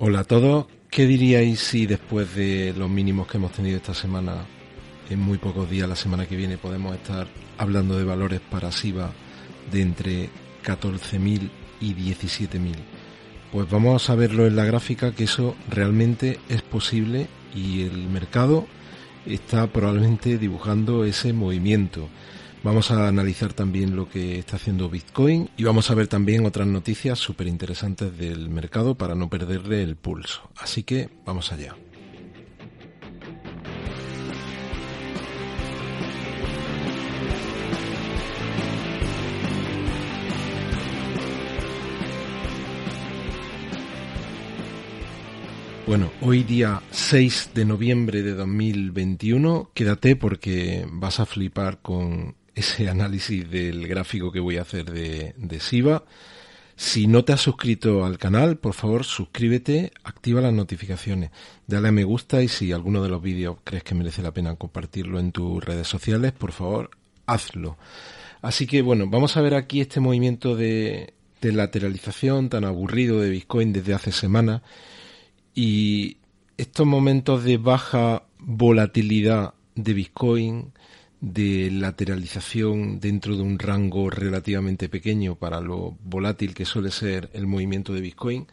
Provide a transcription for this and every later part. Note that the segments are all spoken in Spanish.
Hola a todos. ¿Qué diríais si después de los mínimos que hemos tenido esta semana, en muy pocos días, la semana que viene, podemos estar hablando de valores para SIVA de entre 14.000 y 17.000? Pues vamos a verlo en la gráfica que eso realmente es posible y el mercado está probablemente dibujando ese movimiento. Vamos a analizar también lo que está haciendo Bitcoin y vamos a ver también otras noticias súper interesantes del mercado para no perderle el pulso. Así que vamos allá. Bueno, hoy día 6 de noviembre de 2021, quédate porque vas a flipar con ese análisis del gráfico que voy a hacer de, de SIVA. Si no te has suscrito al canal, por favor suscríbete, activa las notificaciones, dale a me gusta y si alguno de los vídeos crees que merece la pena compartirlo en tus redes sociales, por favor hazlo. Así que bueno, vamos a ver aquí este movimiento de, de lateralización tan aburrido de Bitcoin desde hace semanas y estos momentos de baja volatilidad de Bitcoin, de lateralización dentro de un rango relativamente pequeño para lo volátil que suele ser el movimiento de Bitcoin,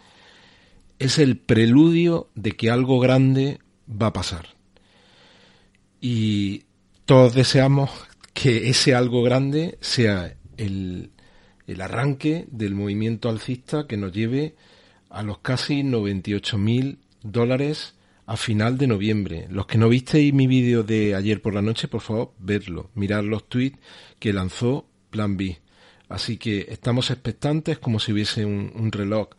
es el preludio de que algo grande va a pasar. Y todos deseamos que ese algo grande sea el, el arranque del movimiento alcista que nos lleve a los casi 98 mil dólares a final de noviembre. Los que no visteis mi vídeo de ayer por la noche, por favor, vedlo, mirad los tweets que lanzó Plan B. Así que estamos expectantes como si hubiese un, reloj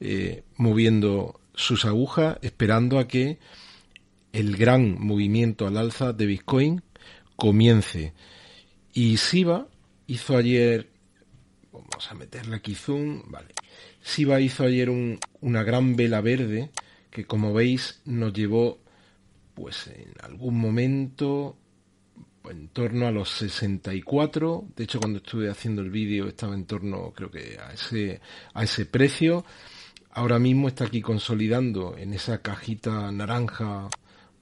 eh, moviendo sus agujas, esperando a que el gran movimiento al alza de Bitcoin comience. Y Siva hizo ayer, vamos a meterle aquí zoom, vale, Siva hizo ayer una gran vela verde que como veis nos llevó pues en algún momento en torno a los 64, de hecho cuando estuve haciendo el vídeo estaba en torno creo que a ese, a ese precio, ahora mismo está aquí consolidando en esa cajita naranja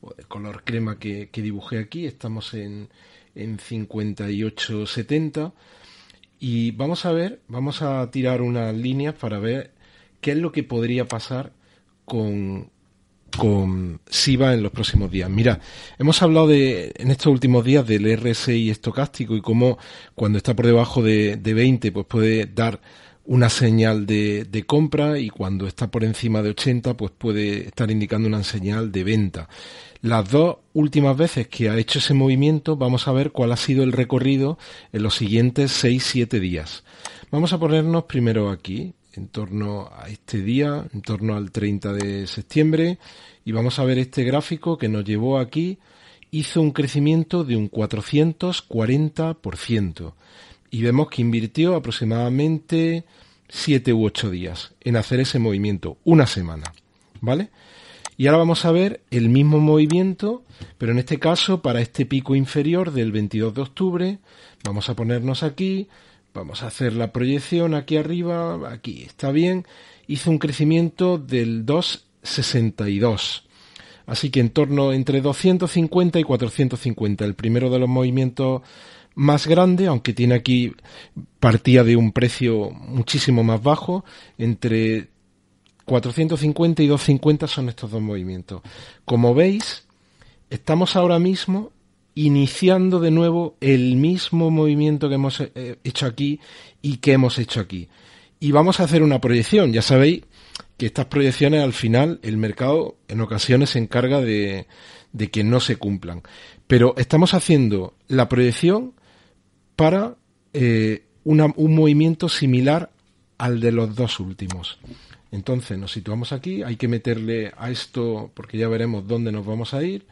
o de color crema que, dibujé aquí, estamos en, en 58.70 y vamos a ver, vamos a tirar unas líneas para ver qué es lo que podría pasar con, con SIVA en los próximos días. Mira, hemos hablado de, en estos últimos días del RSI estocástico y cómo cuando está por debajo de, de 20 pues puede dar una señal de, de, compra y cuando está por encima de 80 pues puede estar indicando una señal de venta. Las dos últimas veces que ha hecho ese movimiento vamos a ver cuál ha sido el recorrido en los siguientes 6-7 días. Vamos a ponernos primero aquí en torno a este día, en torno al 30 de septiembre, y vamos a ver este gráfico que nos llevó aquí, hizo un crecimiento de un 440%, y vemos que invirtió aproximadamente 7 u 8 días en hacer ese movimiento, una semana, ¿vale? Y ahora vamos a ver el mismo movimiento, pero en este caso para este pico inferior del 22 de octubre, vamos a ponernos aquí, Vamos a hacer la proyección aquí arriba, aquí está bien. Hizo un crecimiento del 2,62. Así que en torno entre 250 y 450. El primero de los movimientos más grande, aunque tiene aquí partía de un precio muchísimo más bajo, entre 450 y 250 son estos dos movimientos. Como veis, estamos ahora mismo iniciando de nuevo el mismo movimiento que hemos eh, hecho aquí y que hemos hecho aquí. Y vamos a hacer una proyección. Ya sabéis que estas proyecciones al final el mercado en ocasiones se encarga de, que no se cumplan. Pero estamos haciendo la proyección para eh, un movimiento similar al de los dos últimos. Entonces nos situamos aquí, hay que meterle a esto, porque ya veremos dónde nos vamos a ir,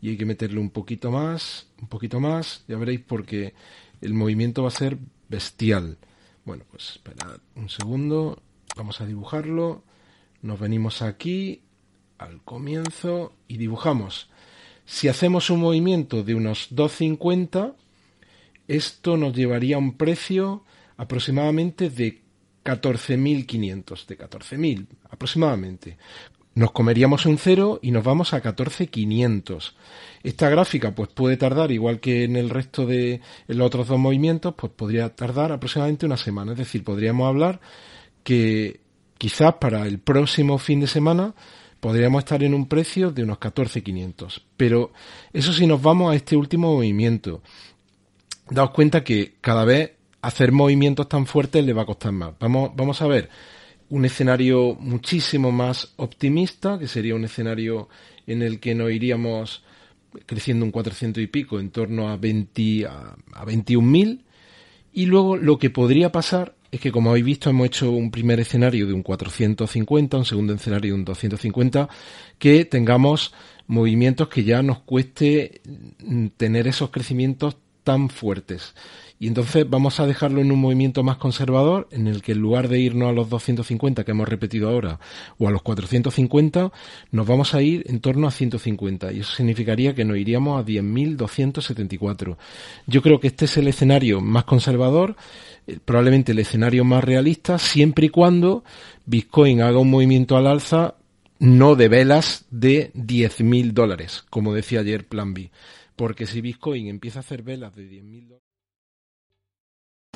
y hay que meterle un poquito más, un poquito más, ya veréis porque el movimiento va a ser bestial. Bueno, pues esperad un segundo, vamos a dibujarlo, nos venimos aquí al comienzo y dibujamos. Si hacemos un movimiento de unos 2.50, esto nos llevaría a un precio aproximadamente de 14.500, de 14.000 aproximadamente. Nos comeríamos un cero y nos vamos a 14.500. Esta gráfica pues puede tardar, igual que en el resto de los otros dos movimientos, pues podría tardar aproximadamente una semana. Es decir, podríamos hablar que quizás para el próximo fin de semana podríamos estar en un precio de unos 14.500. Pero eso si nos vamos a este último movimiento. Daos cuenta que cada vez hacer movimientos tan fuertes le va a costar más. Vamos, vamos a ver un escenario muchísimo más optimista, que sería un escenario en el que nos iríamos creciendo un 400 y pico, en torno a, 20, a, a 21.000. Y luego lo que podría pasar es que, como habéis visto, hemos hecho un primer escenario de un 450, un segundo escenario de un 250, que tengamos movimientos que ya nos cueste tener esos crecimientos tan fuertes. Y entonces vamos a dejarlo en un movimiento más conservador, en el que en lugar de irnos a los 250 que hemos repetido ahora, o a los 450, nos vamos a ir en torno a 150. Y eso significaría que nos iríamos a 10.274. Yo creo que este es el escenario más conservador, eh, probablemente el escenario más realista, siempre y cuando Bitcoin haga un movimiento al alza no de velas de 10.000 dólares, como decía ayer Plan B. Porque si Bitcoin empieza a hacer velas de 10.000 dólares,